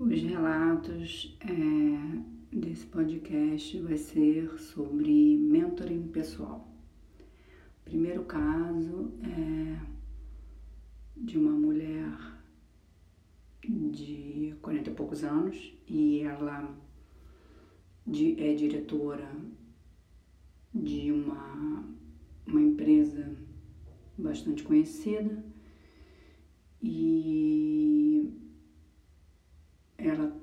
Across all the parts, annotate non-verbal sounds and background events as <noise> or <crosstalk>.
Os relatos é, desse podcast vai ser sobre mentoring pessoal. O primeiro caso é de uma mulher de 40 e poucos anos e ela é diretora de uma, uma empresa bastante conhecida e ela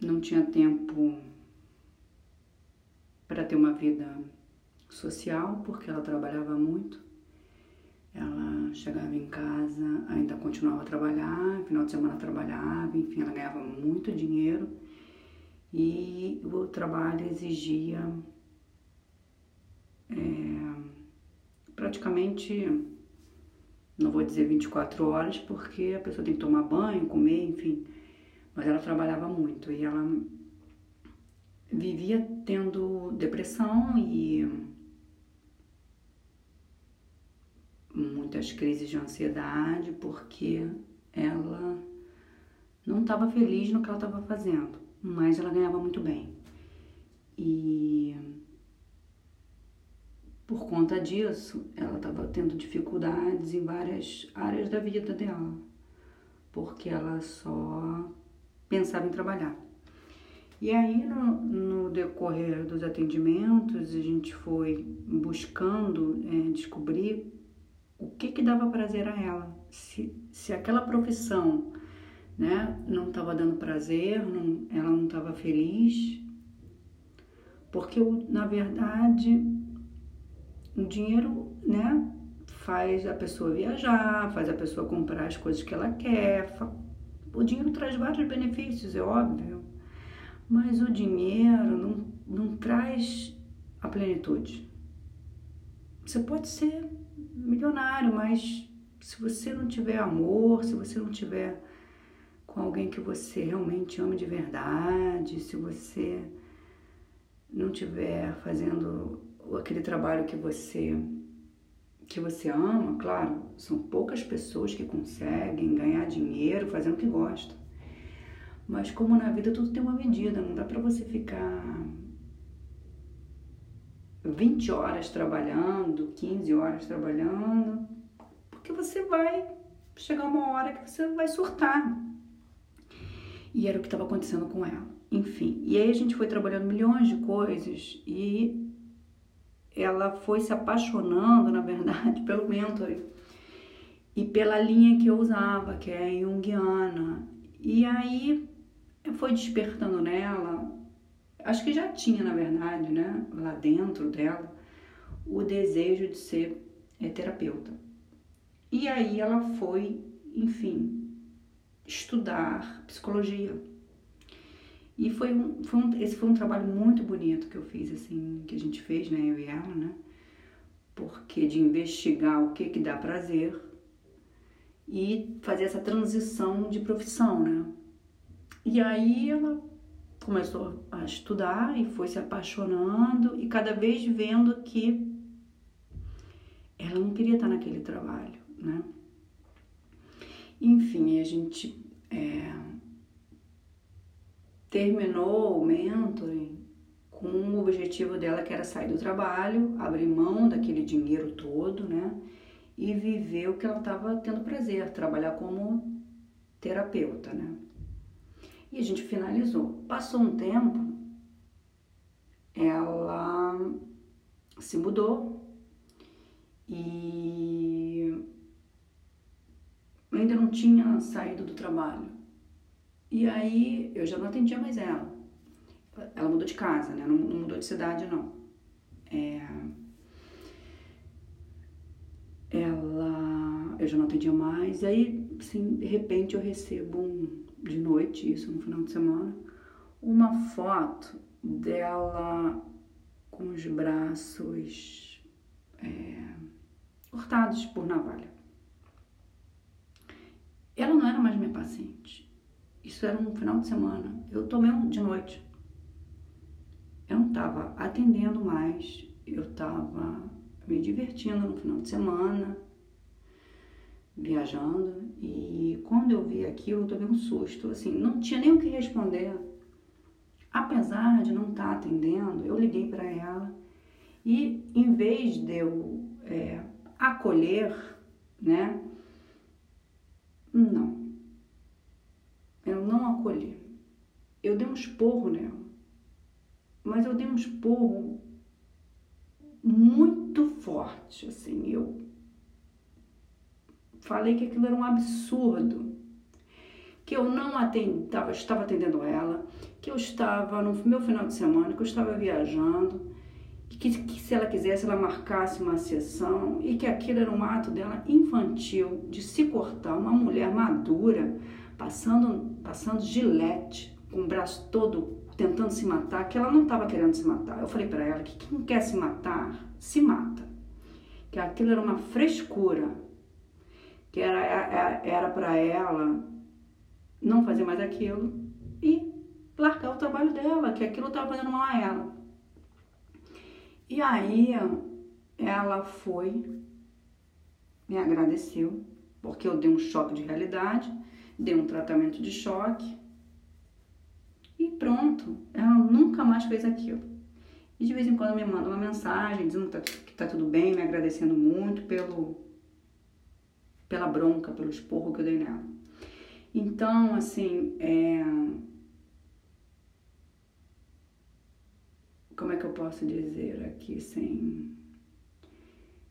não tinha tempo para ter uma vida social porque ela trabalhava muito. Ela chegava em casa, ainda continuava a trabalhar, final de semana trabalhava, enfim, ela ganhava muito dinheiro e o trabalho exigia é, praticamente, não vou dizer 24 horas, porque a pessoa tem que tomar banho, comer, enfim, mas ela trabalhava muito e ela vivia tendo depressão e muitas crises de ansiedade porque ela não estava feliz no que ela estava fazendo, mas ela ganhava muito bem. E por conta disso, ela estava tendo dificuldades em várias áreas da vida dela, porque ela só pensava em trabalhar. E aí, no, no decorrer dos atendimentos, a gente foi buscando é, descobrir o que que dava prazer a ela. Se, se aquela profissão né, não estava dando prazer, não, ela não estava feliz, porque na verdade o dinheiro, né, faz a pessoa viajar, faz a pessoa comprar as coisas que ela quer, o dinheiro traz vários benefícios, é óbvio, mas o dinheiro não, não traz a plenitude. Você pode ser milionário, mas se você não tiver amor, se você não tiver com alguém que você realmente ama de verdade, se você não tiver fazendo aquele trabalho que você que você ama, claro, são poucas pessoas que conseguem ganhar dinheiro fazendo o que gostam. Mas como na vida tudo tem uma medida, não dá para você ficar 20 horas trabalhando, 15 horas trabalhando, porque você vai chegar uma hora que você vai surtar. E era o que estava acontecendo com ela. Enfim, e aí a gente foi trabalhando milhões de coisas e ela foi se apaixonando, na verdade, <laughs> pelo mentor e pela linha que eu usava, que é a Jungiana. E aí foi despertando nela, acho que já tinha, na verdade, né, lá dentro dela, o desejo de ser é, terapeuta. E aí ela foi, enfim, estudar psicologia. E foi um, foi um, esse foi um trabalho muito bonito que eu fiz, assim, que a gente fez, né, eu e ela, né? Porque de investigar o que que dá prazer e fazer essa transição de profissão, né? E aí ela começou a estudar e foi se apaixonando e cada vez vendo que ela não queria estar naquele trabalho, né? Enfim, a gente é, terminou o mentoring com o objetivo dela que era sair do trabalho, abrir mão daquele dinheiro todo, né? E viver o que ela estava tendo prazer, trabalhar como terapeuta, né? E a gente finalizou. Passou um tempo, ela se mudou e ainda não tinha saído do trabalho. E aí eu já não atendia mais ela. Ela mudou de casa, né? Não, não mudou de cidade, não. É... Ela. Eu já não atendia mais. E aí, assim, de repente eu recebo um, de noite, isso no final de semana, uma foto dela com os braços é, cortados por navalha. Ela não era mais minha paciente. Isso era um final de semana. Eu tomei um de noite. Eu não estava atendendo mais, eu estava me divertindo no final de semana, viajando, E quando eu vi aquilo, eu tomei um susto, assim, não tinha nem o que responder. Apesar de não estar tá atendendo, eu liguei para ela e em vez de eu é, acolher, né? Não. Não acolhi. Eu dei um esporro nela. Mas eu dei um esporro muito forte, assim. Eu falei que aquilo era um absurdo. Que eu não atendava, estava atendendo ela, que eu estava no meu final de semana, que eu estava viajando que, que se ela quisesse, ela marcasse uma sessão e que aquilo era um ato dela infantil, de se cortar, uma mulher madura, passando, passando gilete, com o braço todo tentando se matar, que ela não estava querendo se matar. Eu falei para ela que quem quer se matar, se mata. Que aquilo era uma frescura, que era para ela não fazer mais aquilo e largar o trabalho dela, que aquilo estava fazendo mal a ela. E aí ela foi, me agradeceu, porque eu dei um choque de realidade, dei um tratamento de choque e pronto. Ela nunca mais fez aquilo. E de vez em quando me manda uma mensagem dizendo que tá, que tá tudo bem, me agradecendo muito pelo pela bronca, pelo esporro que eu dei nela. Então, assim, é, como é que eu posso dizer aqui sem.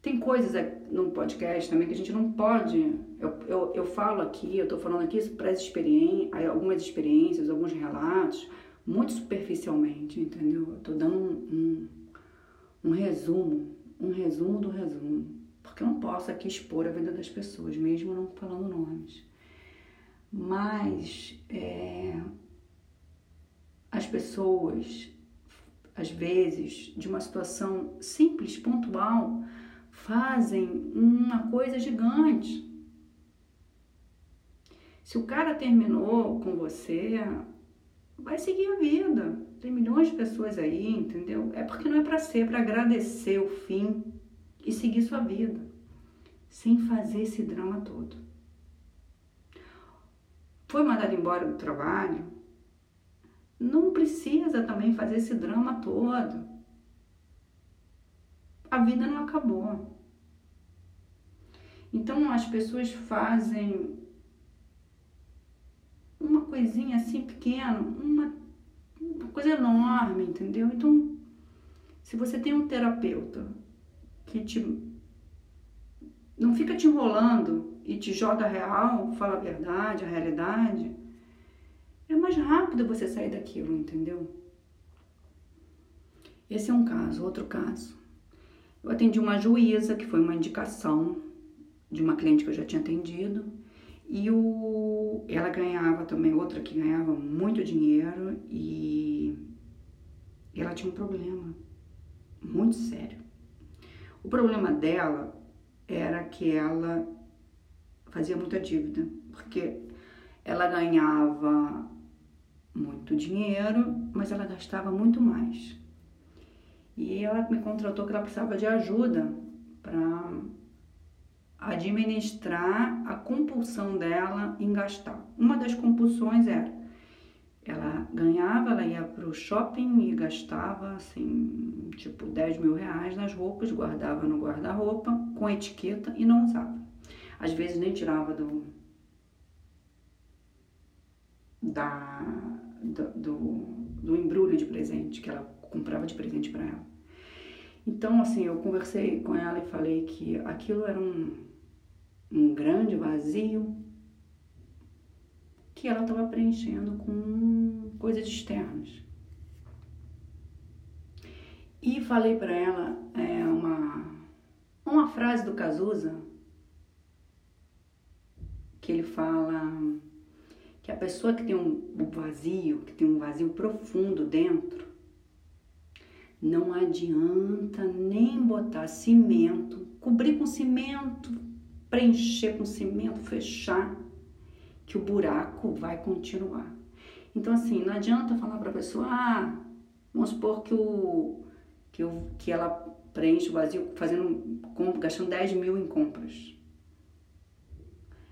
Tem coisas no podcast também que a gente não pode. Eu, eu, eu falo aqui, eu tô falando aqui para experiências, algumas experiências, alguns relatos, muito superficialmente, entendeu? Eu tô dando um, um, um resumo, um resumo do resumo. Porque eu não posso aqui expor a vida das pessoas, mesmo não falando nomes. Mas é, as pessoas às vezes, de uma situação simples, pontual, fazem uma coisa gigante. Se o cara terminou com você, vai seguir a vida. Tem milhões de pessoas aí, entendeu? É porque não é para ser, é para agradecer o fim e seguir sua vida, sem fazer esse drama todo. Foi mandado embora do trabalho, não precisa também fazer esse drama todo. A vida não acabou. Então as pessoas fazem uma coisinha assim pequena, uma, uma coisa enorme, entendeu? Então, se você tem um terapeuta que te não fica te enrolando e te joga real, fala a verdade, a realidade, é mais rápido você sair daquilo, entendeu? Esse é um caso. Outro caso. Eu atendi uma juíza, que foi uma indicação de uma cliente que eu já tinha atendido. E o, ela ganhava também, outra que ganhava muito dinheiro e ela tinha um problema muito sério. O problema dela era que ela fazia muita dívida, porque ela ganhava muito dinheiro, mas ela gastava muito mais. E ela me contratou que ela precisava de ajuda para administrar a compulsão dela em gastar. Uma das compulsões era ela ganhava, ela ia para o shopping e gastava assim, tipo 10 mil reais nas roupas, guardava no guarda-roupa com etiqueta e não usava. Às vezes nem tirava do, da, do, do, do embrulho de presente que ela comprava de presente para ela. Então, assim, eu conversei com ela e falei que aquilo era um, um grande vazio que ela estava preenchendo com coisas externas. E falei para ela é, uma, uma frase do Cazuza que ele fala que a pessoa que tem um vazio, que tem um vazio profundo dentro, não adianta nem botar cimento, cobrir com cimento, preencher com cimento, fechar, que o buraco vai continuar. Então, assim, não adianta falar para a pessoa, ah, vamos supor que, o, que, o, que ela preenche o vazio fazendo, gastando 10 mil em compras.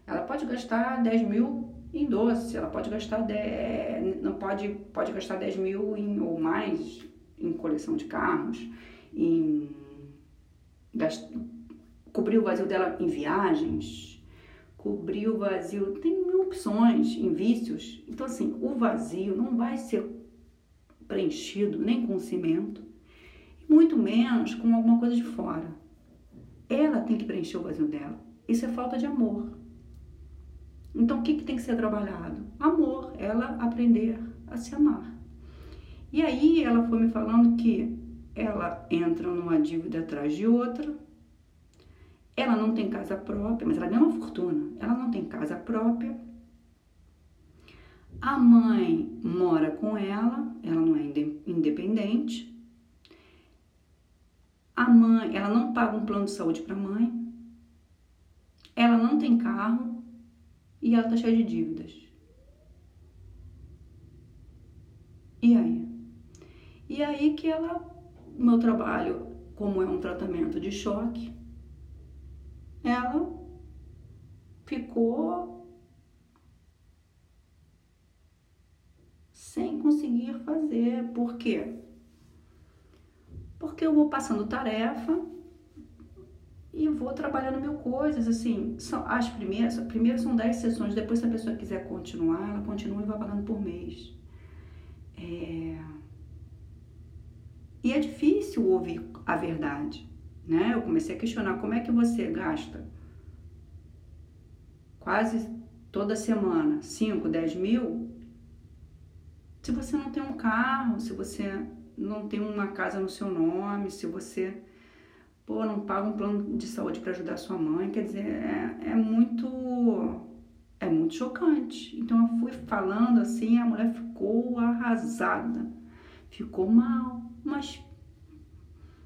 Ela pode gastar 10 mil em doce, ela pode gastar 10, não pode, pode gastar 10 mil em, ou mais em coleção de carros, em cobrir o vazio dela em viagens, cobrir o vazio, tem mil opções em vícios. Então assim, o vazio não vai ser preenchido nem com cimento, muito menos com alguma coisa de fora. Ela tem que preencher o vazio dela. Isso é falta de amor. Então, o que, que tem que ser trabalhado? Amor, ela aprender a se amar. E aí ela foi me falando que ela entra numa dívida atrás de outra, ela não tem casa própria, mas ela ganha uma fortuna, ela não tem casa própria. A mãe mora com ela, ela não é independente. A mãe, ela não paga um plano de saúde para a mãe. Ela não tem carro, e ela tá cheia de dívidas. E aí? E aí que ela, meu trabalho, como é um tratamento de choque, ela ficou sem conseguir fazer. Por quê? Porque eu vou passando tarefa e vou trabalhando mil coisas, assim, são, as primeiras, primeiras são 10 sessões, depois se a pessoa quiser continuar, ela continua e vai pagando por mês. É... E é difícil ouvir a verdade, né? Eu comecei a questionar como é que você gasta quase toda semana 5, 10 mil se você não tem um carro, se você não tem uma casa no seu nome, se você pô, não paga um plano de saúde para ajudar sua mãe, quer dizer, é, é muito é muito chocante. Então eu fui falando assim, a mulher ficou arrasada, ficou mal, mas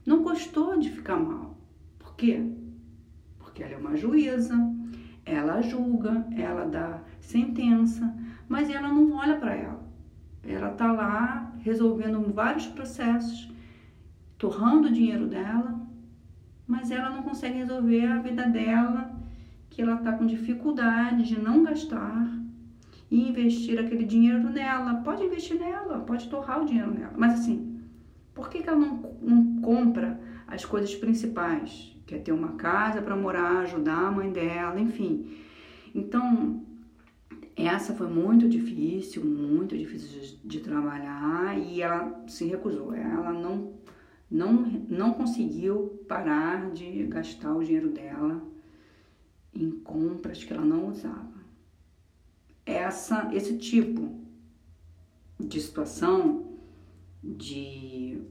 não gostou de ficar mal. Por quê? Porque ela é uma juíza, ela julga, ela dá sentença, mas ela não olha para ela. Ela tá lá resolvendo vários processos, torrando o dinheiro dela, mas ela não consegue resolver a vida dela, que ela está com dificuldade de não gastar e investir aquele dinheiro nela. Pode investir nela, pode torrar o dinheiro nela, mas assim, por que, que ela não, não compra as coisas principais? Quer ter uma casa para morar, ajudar a mãe dela, enfim. Então, essa foi muito difícil, muito difícil de, de trabalhar e ela se recusou. Ela não não, não conseguiu parar de gastar o dinheiro dela em compras que ela não usava. Essa, esse tipo de situação de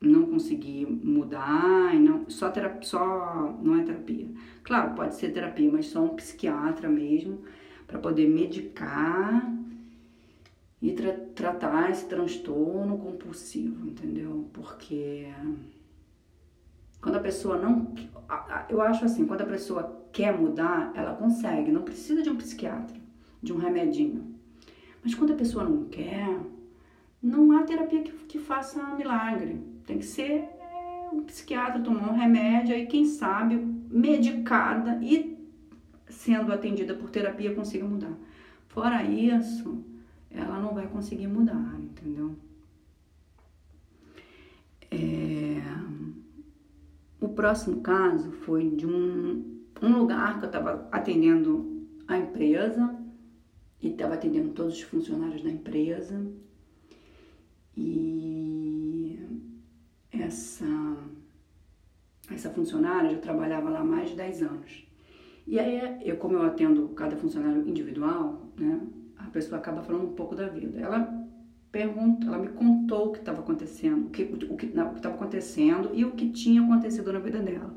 não conseguir mudar, não, só terapia, só não é terapia. Claro, pode ser terapia, mas só um psiquiatra mesmo para poder medicar e tra tratar esse transtorno compulsivo, entendeu? Porque quando a pessoa não. Eu acho assim, quando a pessoa quer mudar, ela consegue, não precisa de um psiquiatra, de um remedinho. Mas quando a pessoa não quer, não há terapia que, que faça milagre. Tem que ser é, um psiquiatra tomar um remédio e, quem sabe, medicada e sendo atendida por terapia consiga mudar. Fora isso, ela não vai conseguir mudar, entendeu? É... O próximo caso foi de um, um lugar que eu estava atendendo a empresa e estava atendendo todos os funcionários da empresa e essa essa funcionária já trabalhava lá há mais de 10 anos. E aí, eu, como eu atendo cada funcionário individual, né, a pessoa acaba falando um pouco da vida. Ela perguntou, ela me contou o que estava acontecendo, o que o que estava acontecendo e o que tinha acontecido na vida dela.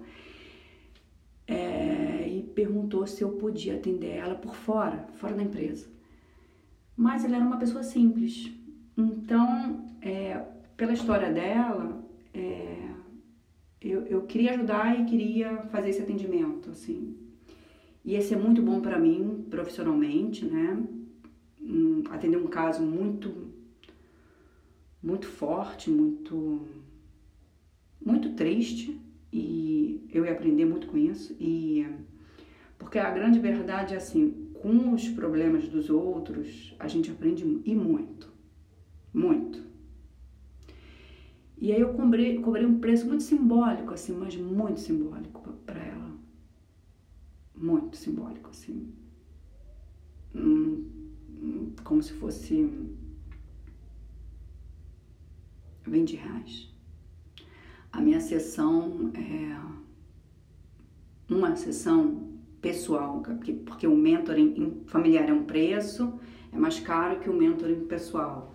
É, e perguntou se eu podia atender ela por fora, fora da empresa. Mas ela era uma pessoa simples. Então, é, pela história dela, é, eu, eu queria ajudar e queria fazer esse atendimento, assim. Ia ser muito bom para mim, profissionalmente, né? atender um caso muito muito forte, muito muito triste e eu ia aprender muito com isso e porque a grande verdade é assim, com os problemas dos outros, a gente aprende e muito. Muito. E aí eu cobrei, cobrei um preço muito simbólico, assim, mas muito simbólico para ela. Muito simbólico, assim. Hum, como se fosse 20 reais. A minha sessão é uma sessão pessoal, porque, porque o mentoring familiar é um preço, é mais caro que o mentoring pessoal.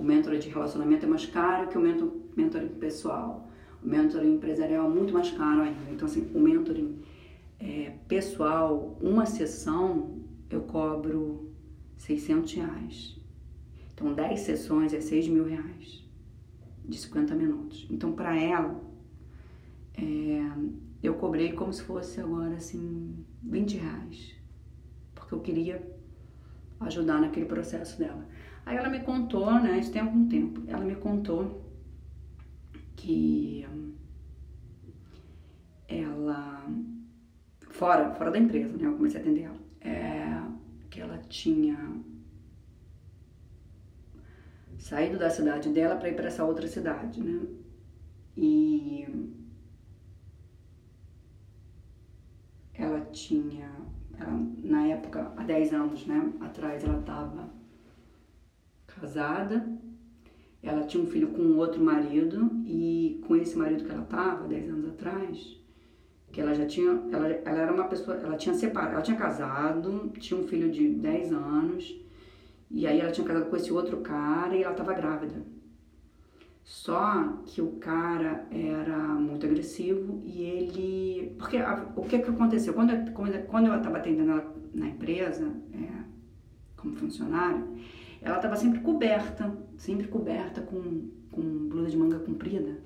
O mentoring de relacionamento é mais caro que o mentor, mentoring pessoal. O mentoring empresarial é muito mais caro ainda. Então, assim, o mentoring é, pessoal, uma sessão, eu cobro 600 reais. Então, 10 sessões é 6 mil reais de 50 minutos. Então, para ela, é, eu cobrei como se fosse agora assim 20 reais, porque eu queria ajudar naquele processo dela. Aí ela me contou, né, isso tem algum tempo, ela me contou que ela, fora, fora da empresa, né, eu comecei a atender ela, é, que ela tinha saído da cidade dela para ir para essa outra cidade, né, e ela tinha, ela, na época, há 10 anos né, atrás, ela estava casada, ela tinha um filho com outro marido e com esse marido que ela estava, 10 anos atrás, que ela já tinha, ela, ela era uma pessoa, ela tinha separado, ela tinha casado, tinha um filho de 10 anos, e aí ela tinha casado com esse outro cara e ela estava grávida. Só que o cara era muito agressivo e ele. Porque a, o que, que aconteceu? Quando eu, quando eu estava atendendo ela na empresa, é, como funcionária, ela estava sempre coberta, sempre coberta com, com blusa de manga comprida.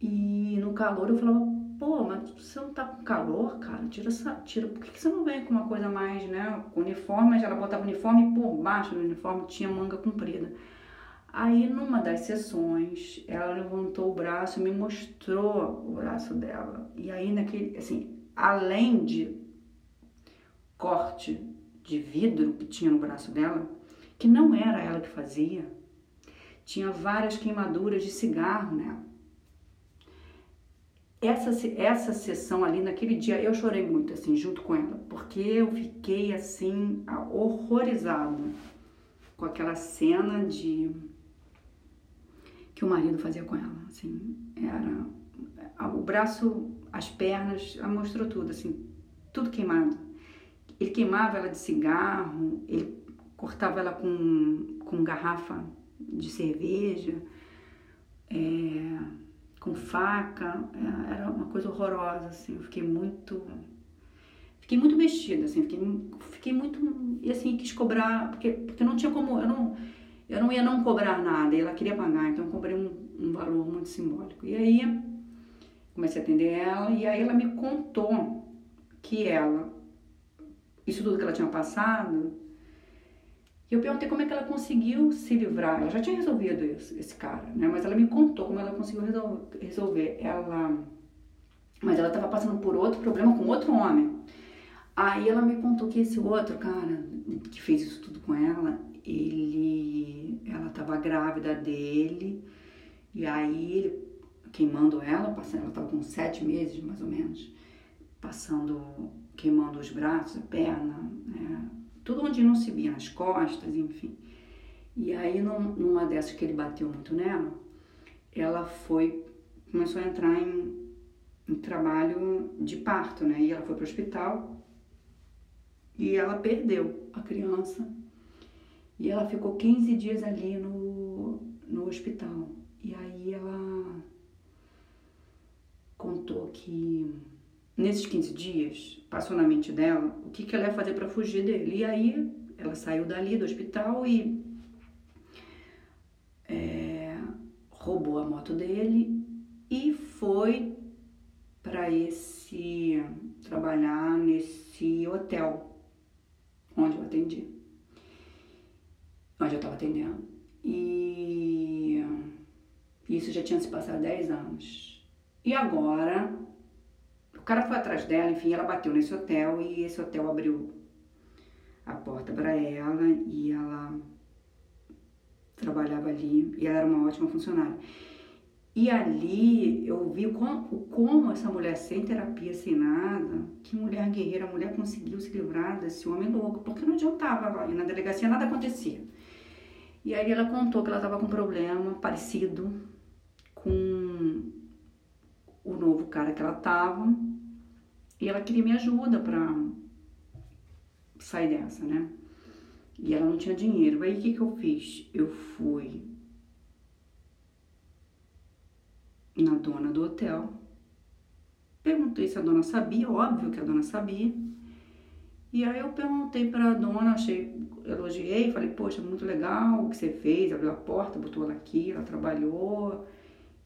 E no calor eu falava, pô, mas você não tá com calor, cara? Tira essa. Tira, por que, que você não vem com uma coisa mais, né? Com uniforme, ela botava uniforme e por baixo do uniforme tinha manga comprida. Aí, numa das sessões, ela levantou o braço e me mostrou o braço dela. E aí, naquele, assim, além de corte de vidro que tinha no braço dela, que não era ela que fazia, tinha várias queimaduras de cigarro nela. Essa, essa sessão ali, naquele dia, eu chorei muito, assim, junto com ela, porque eu fiquei, assim, horrorizada com aquela cena de que o marido fazia com ela, assim, era o braço, as pernas, ela mostrou tudo, assim, tudo queimado. Ele queimava ela de cigarro, ele cortava ela com, com garrafa de cerveja, é, com faca, é, era uma coisa horrorosa, assim, eu fiquei muito fiquei muito mexida, assim, fiquei, fiquei muito, e assim, quis cobrar, porque, porque não tinha como, eu não, eu não ia não cobrar nada, ela queria pagar, então eu cobrei um, um valor muito simbólico. E aí comecei a atender ela, e aí ela me contou que ela, isso tudo que ela tinha passado, e eu perguntei como é que ela conseguiu se livrar. Ela já tinha resolvido isso, esse cara, né? Mas ela me contou como ela conseguiu resolver. Ela, mas ela estava passando por outro problema com outro homem. Aí ela me contou que esse outro cara que fez isso tudo com ela, ele, ela estava grávida dele, e aí queimando ela, passando, ela estava com sete meses mais ou menos, passando, queimando os braços, a perna, né, tudo onde não se via, nas costas, enfim. E aí num, numa dessas que ele bateu muito nela, ela foi, começou a entrar em, em trabalho de parto, né? E ela foi para o hospital e ela perdeu a criança e ela ficou 15 dias ali no, no hospital. E aí ela contou que nesses 15 dias passou na mente dela o que, que ela ia fazer para fugir dele. E aí ela saiu dali do hospital e é, roubou a moto dele e foi para esse trabalhar nesse hotel onde eu atendi onde eu estava atendendo. E isso já tinha se passado 10 anos. E agora, o cara foi atrás dela, enfim, ela bateu nesse hotel e esse hotel abriu a porta para ela e ela trabalhava ali e ela era uma ótima funcionária. E ali eu vi como, como essa mulher sem terapia, sem nada, que mulher guerreira, mulher conseguiu se livrar desse homem louco, porque não adiantava na delegacia nada acontecia. E aí ela contou que ela estava com um problema parecido com o novo cara que ela tava, e ela queria minha ajuda para sair dessa, né? E ela não tinha dinheiro. Aí o que, que eu fiz? Eu fui na dona do hotel. Perguntei se a dona sabia, óbvio que a dona sabia. E aí eu perguntei para a dona, achei, elogiei, falei, poxa, muito legal o que você fez, abriu a porta, botou ela aqui, ela trabalhou,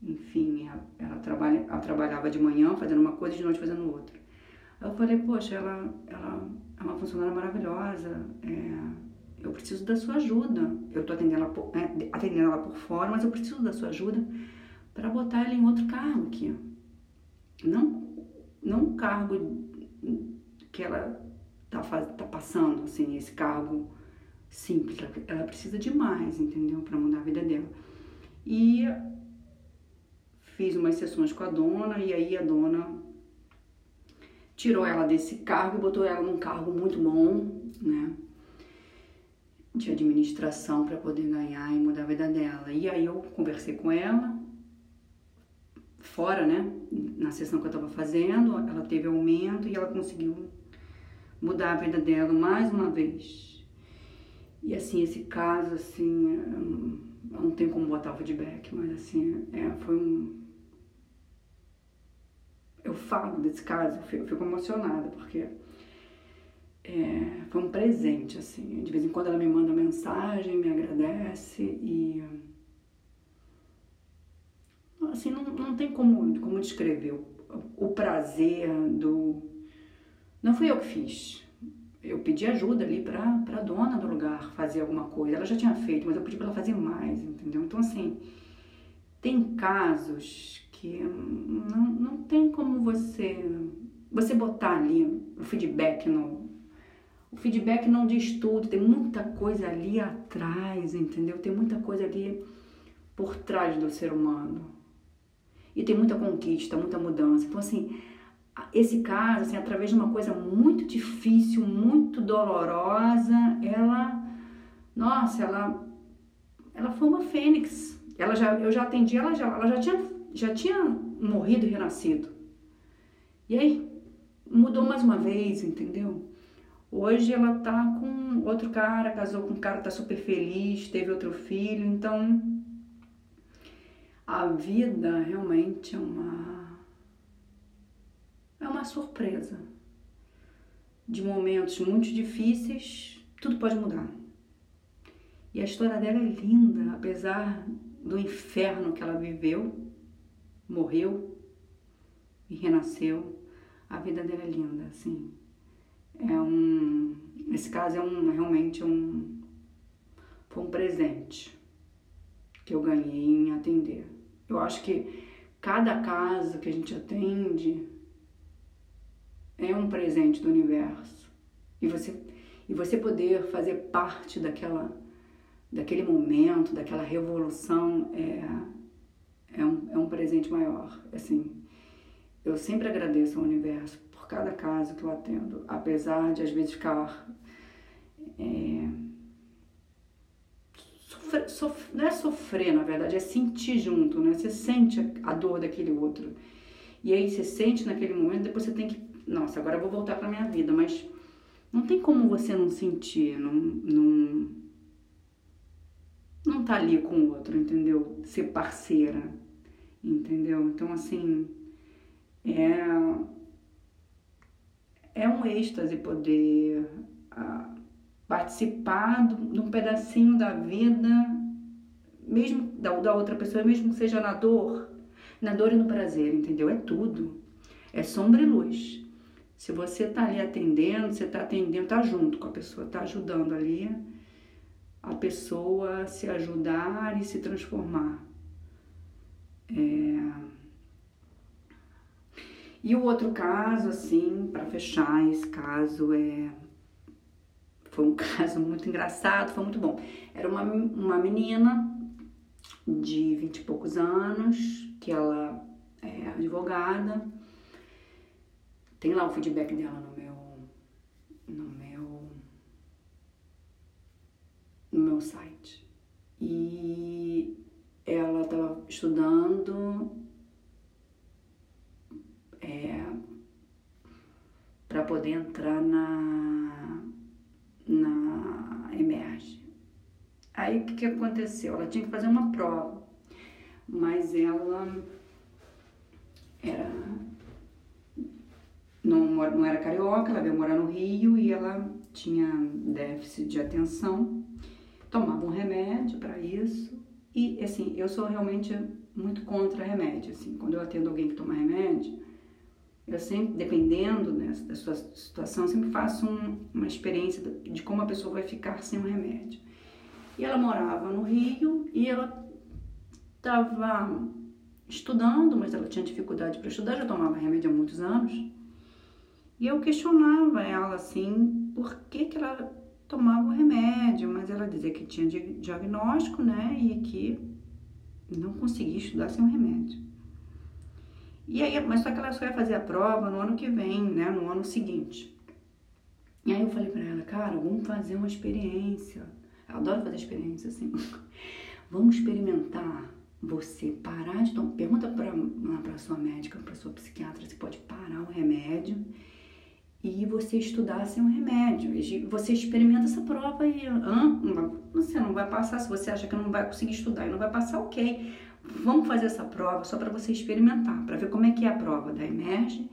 enfim, ela, ela, trabalha, ela trabalhava de manhã fazendo uma coisa e de noite fazendo outra. Eu falei, poxa, ela, ela é uma funcionária maravilhosa, é, eu preciso da sua ajuda. Eu tô atendendo ela por, é, atendendo ela por fora, mas eu preciso da sua ajuda para botar ela em outro cargo aqui. Não, não um cargo que ela tá, tá passando, assim, esse cargo simples. Ela precisa de mais, entendeu? Para mudar a vida dela. E fiz umas sessões com a dona, e aí a dona tirou ela desse cargo e botou ela num cargo muito bom, né? De administração para poder ganhar e mudar a vida dela. E aí eu conversei com ela fora, né? Na sessão que eu estava fazendo, ela teve aumento e ela conseguiu mudar a vida dela mais uma vez. E assim, esse caso, assim, eu não tenho como botar o feedback, mas assim, é, foi um. Eu falo desse caso, eu fico emocionada, porque é, foi um presente, assim. De vez em quando ela me manda mensagem, me agradece e assim, não, não tem como, como descrever o, o prazer do. Não fui eu que fiz. Eu pedi ajuda ali para a dona do lugar fazer alguma coisa. Ela já tinha feito, mas eu pedi para ela fazer mais, entendeu? Então, assim, tem casos que não, não tem como você você botar ali o feedback no o feedback não diz tudo, tem muita coisa ali atrás, entendeu? Tem muita coisa ali por trás do ser humano e tem muita conquista, muita mudança. Então, assim, esse caso, assim, através de uma coisa muito difícil, muito dolorosa, ela, nossa, ela, ela foi uma fênix. Ela já, eu já atendi, ela já, ela já tinha, já tinha morrido e renascido. E aí mudou mais uma vez, entendeu? Hoje ela tá com outro cara, casou com um cara, tá super feliz, teve outro filho, então a vida realmente é uma é uma surpresa. De momentos muito difíceis, tudo pode mudar. E a história dela é linda, apesar do inferno que ela viveu, morreu e renasceu. A vida dela é linda, assim. É um, esse caso é um realmente um foi um presente que eu ganhei em atender. Eu acho que cada caso que a gente atende é um presente do universo. E você, e você poder fazer parte daquela, daquele momento, daquela revolução, é, é, um, é um presente maior. Assim, eu sempre agradeço ao universo por cada caso que eu atendo, apesar de às vezes ficar. É, não é sofrer, na verdade, é sentir junto, né? Você sente a, a dor daquele outro. E aí você sente naquele momento, depois você tem que, nossa, agora eu vou voltar para minha vida, mas não tem como você não sentir, não, não, não tá ali com o outro, entendeu? Ser parceira, entendeu? Então, assim, é, é um êxtase poder ah, participar de um pedacinho da vida, mesmo da, da outra pessoa, mesmo que seja na dor, na dor e no prazer, entendeu? É tudo. É sombra e luz. Se você tá ali atendendo, você tá atendendo, tá junto com a pessoa, tá ajudando ali a pessoa se ajudar e se transformar. É... E o outro caso, assim, para fechar esse caso, é foi um <laughs> caso muito engraçado, foi muito bom. Era uma, uma menina de vinte e poucos anos, que ela é advogada. Tem lá o feedback dela no meu no meu no site. E ela estava estudando é, para poder entrar na, na Emerge. Aí o que, que aconteceu? Ela tinha que fazer uma prova, mas ela era não, não era carioca, ela veio morar no Rio e ela tinha déficit de atenção, tomava um remédio para isso. E assim, eu sou realmente muito contra remédio. Assim, quando eu atendo alguém que toma remédio, eu sempre, dependendo né, da sua situação, sempre faço um, uma experiência de como a pessoa vai ficar sem o remédio. E ela morava no Rio e ela estava estudando, mas ela tinha dificuldade para estudar, já tomava remédio há muitos anos. E eu questionava ela assim, por que, que ela tomava o remédio, mas ela dizia que tinha diagnóstico, né, e que não conseguia estudar sem o remédio. E aí, mas só que ela só ia fazer a prova no ano que vem, né? No ano seguinte. E aí eu falei pra ela, cara, vamos fazer uma experiência. Eu adoro fazer experiência assim. <laughs> vamos experimentar você parar de tomar. Pergunta pra sua médica, pra sua psiquiatra se pode parar o remédio e você estudar sem um remédio. Você experimenta essa prova e ah, você não vai passar. Se você acha que não vai conseguir estudar e não vai passar, ok. Vamos fazer essa prova só para você experimentar, para ver como é que é a prova da Emerge.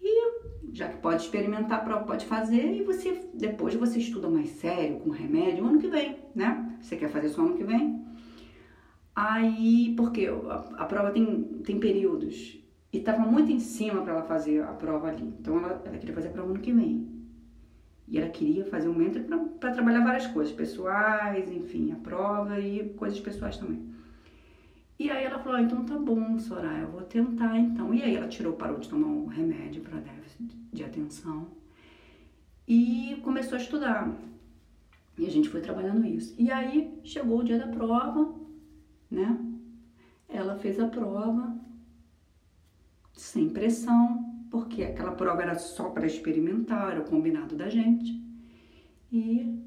E já que pode experimentar a prova, pode fazer e você depois você estuda mais sério com remédio ano que vem, né? Você quer fazer só ano que vem? Aí, porque a, a prova tem, tem períodos e estava muito em cima para ela fazer a prova ali. Então ela, ela queria fazer a prova ano que vem. E ela queria fazer um mentor para trabalhar várias coisas, pessoais, enfim, a prova e coisas pessoais também. E aí ela falou, ah, então tá bom, Soraya, eu vou tentar então. E aí ela tirou, parou de tomar um remédio para déficit de atenção e começou a estudar. E a gente foi trabalhando isso. E aí chegou o dia da prova, né? Ela fez a prova sem pressão, porque aquela prova era só para experimentar, era o combinado da gente. E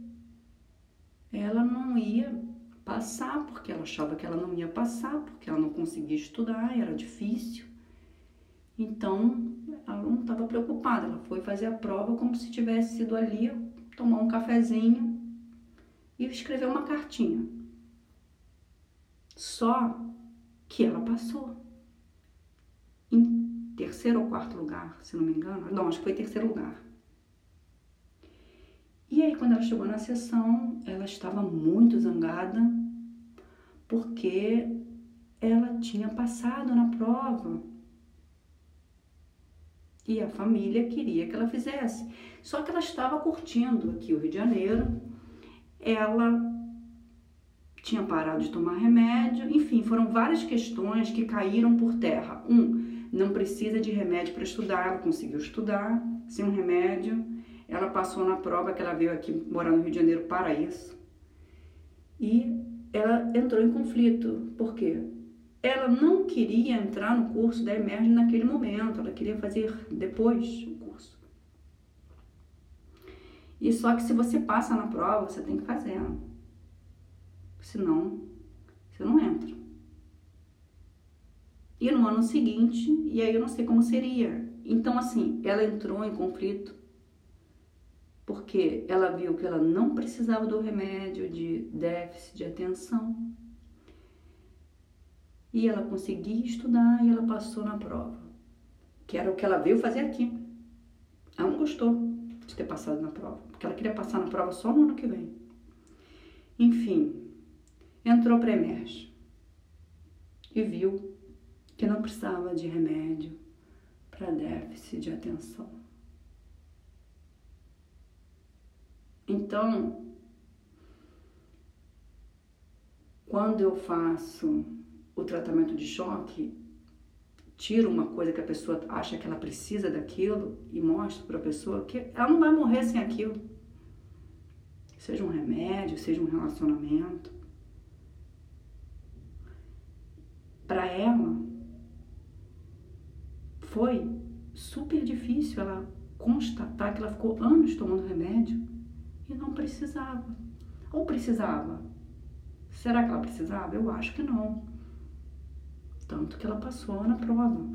ela não ia passar, porque ela achava que ela não ia passar, porque ela não conseguia estudar, era difícil. Então, ela não estava preocupada, ela foi fazer a prova como se tivesse sido ali tomar um cafezinho e escrever uma cartinha. Só que ela passou. Terceiro ou quarto lugar, se não me engano. Não, acho que foi terceiro lugar. E aí, quando ela chegou na sessão, ela estava muito zangada porque ela tinha passado na prova e a família queria que ela fizesse. Só que ela estava curtindo aqui o Rio de Janeiro, ela tinha parado de tomar remédio, enfim, foram várias questões que caíram por terra. Um, não precisa de remédio para estudar, ela conseguiu estudar sem um remédio. Ela passou na prova que ela veio aqui morar no Rio de Janeiro para isso. E ela entrou em conflito. Por quê? Ela não queria entrar no curso da Emerge naquele momento, ela queria fazer depois o curso. E só que se você passa na prova, você tem que fazer. Senão, você não entra. E no ano seguinte, e aí eu não sei como seria. Então, assim, ela entrou em conflito porque ela viu que ela não precisava do remédio de déficit de atenção. E ela conseguia estudar e ela passou na prova, que era o que ela veio fazer aqui. Ela não gostou de ter passado na prova, porque ela queria passar na prova só no ano que vem. Enfim, entrou para Emerge e viu que não precisava de remédio para déficit de atenção. Então, quando eu faço o tratamento de choque, tiro uma coisa que a pessoa acha que ela precisa daquilo e mostro para a pessoa que ela não vai morrer sem aquilo. seja um remédio, seja um relacionamento. Para ela foi super difícil ela constatar que ela ficou anos tomando remédio e não precisava. Ou precisava? Será que ela precisava? Eu acho que não. Tanto que ela passou na prova.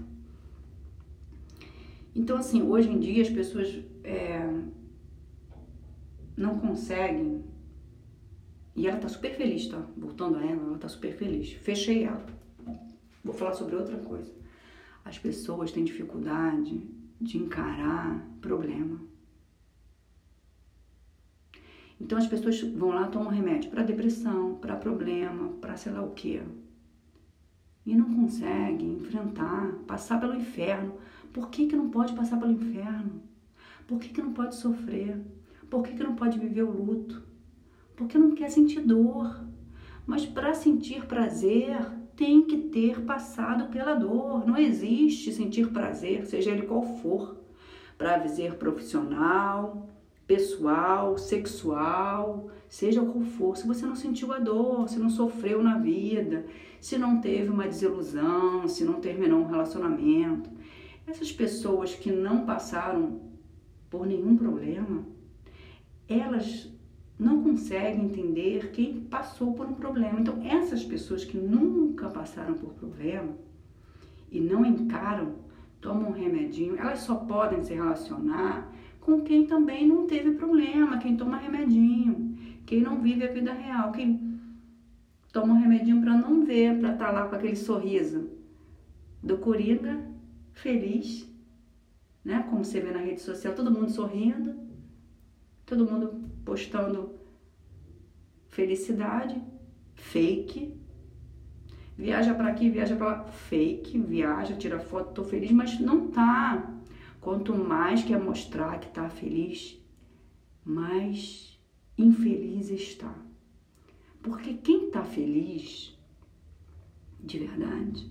Então, assim, hoje em dia as pessoas é, não conseguem. E ela tá super feliz, tá? Voltando a ela, ela tá super feliz. Fechei ela. Vou falar sobre outra coisa. As pessoas têm dificuldade de encarar problema. Então as pessoas vão lá tomam remédio para depressão, para problema, para sei lá o quê. E não conseguem enfrentar, passar pelo inferno. Por que, que não pode passar pelo inferno? Por que, que não pode sofrer? Por que, que não pode viver o luto? Porque não quer sentir dor. Mas para sentir prazer, tem que ter passado pela dor. Não existe sentir prazer, seja ele qual for. Prazer profissional, pessoal, sexual, seja qual for. Se você não sentiu a dor, se não sofreu na vida, se não teve uma desilusão, se não terminou um relacionamento, essas pessoas que não passaram por nenhum problema, elas não consegue entender quem passou por um problema. Então, essas pessoas que nunca passaram por problema e não encaram, tomam um remedinho, elas só podem se relacionar com quem também não teve problema, quem toma remedinho, quem não vive a vida real, quem toma um remedinho para não ver, para estar tá lá com aquele sorriso do Coringa, feliz, né? Como você vê na rede social, todo mundo sorrindo, todo mundo postando felicidade, fake. Viaja para aqui, viaja para lá, fake, viaja, tira foto, tô feliz, mas não tá. Quanto mais quer mostrar que tá feliz, mais infeliz está. Porque quem tá feliz, de verdade,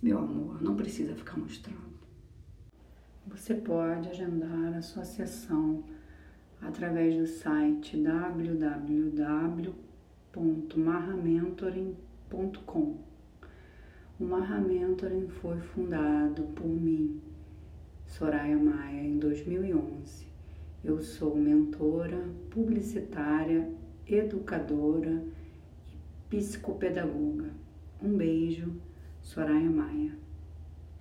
meu amor, não precisa ficar mostrando. Você pode agendar a sua sessão através do site www.marramentoring.com. O Marra Mentoring foi fundado por mim, Soraya Maia, em 2011. Eu sou mentora, publicitária, educadora e psicopedagoga. Um beijo, Soraya Maia.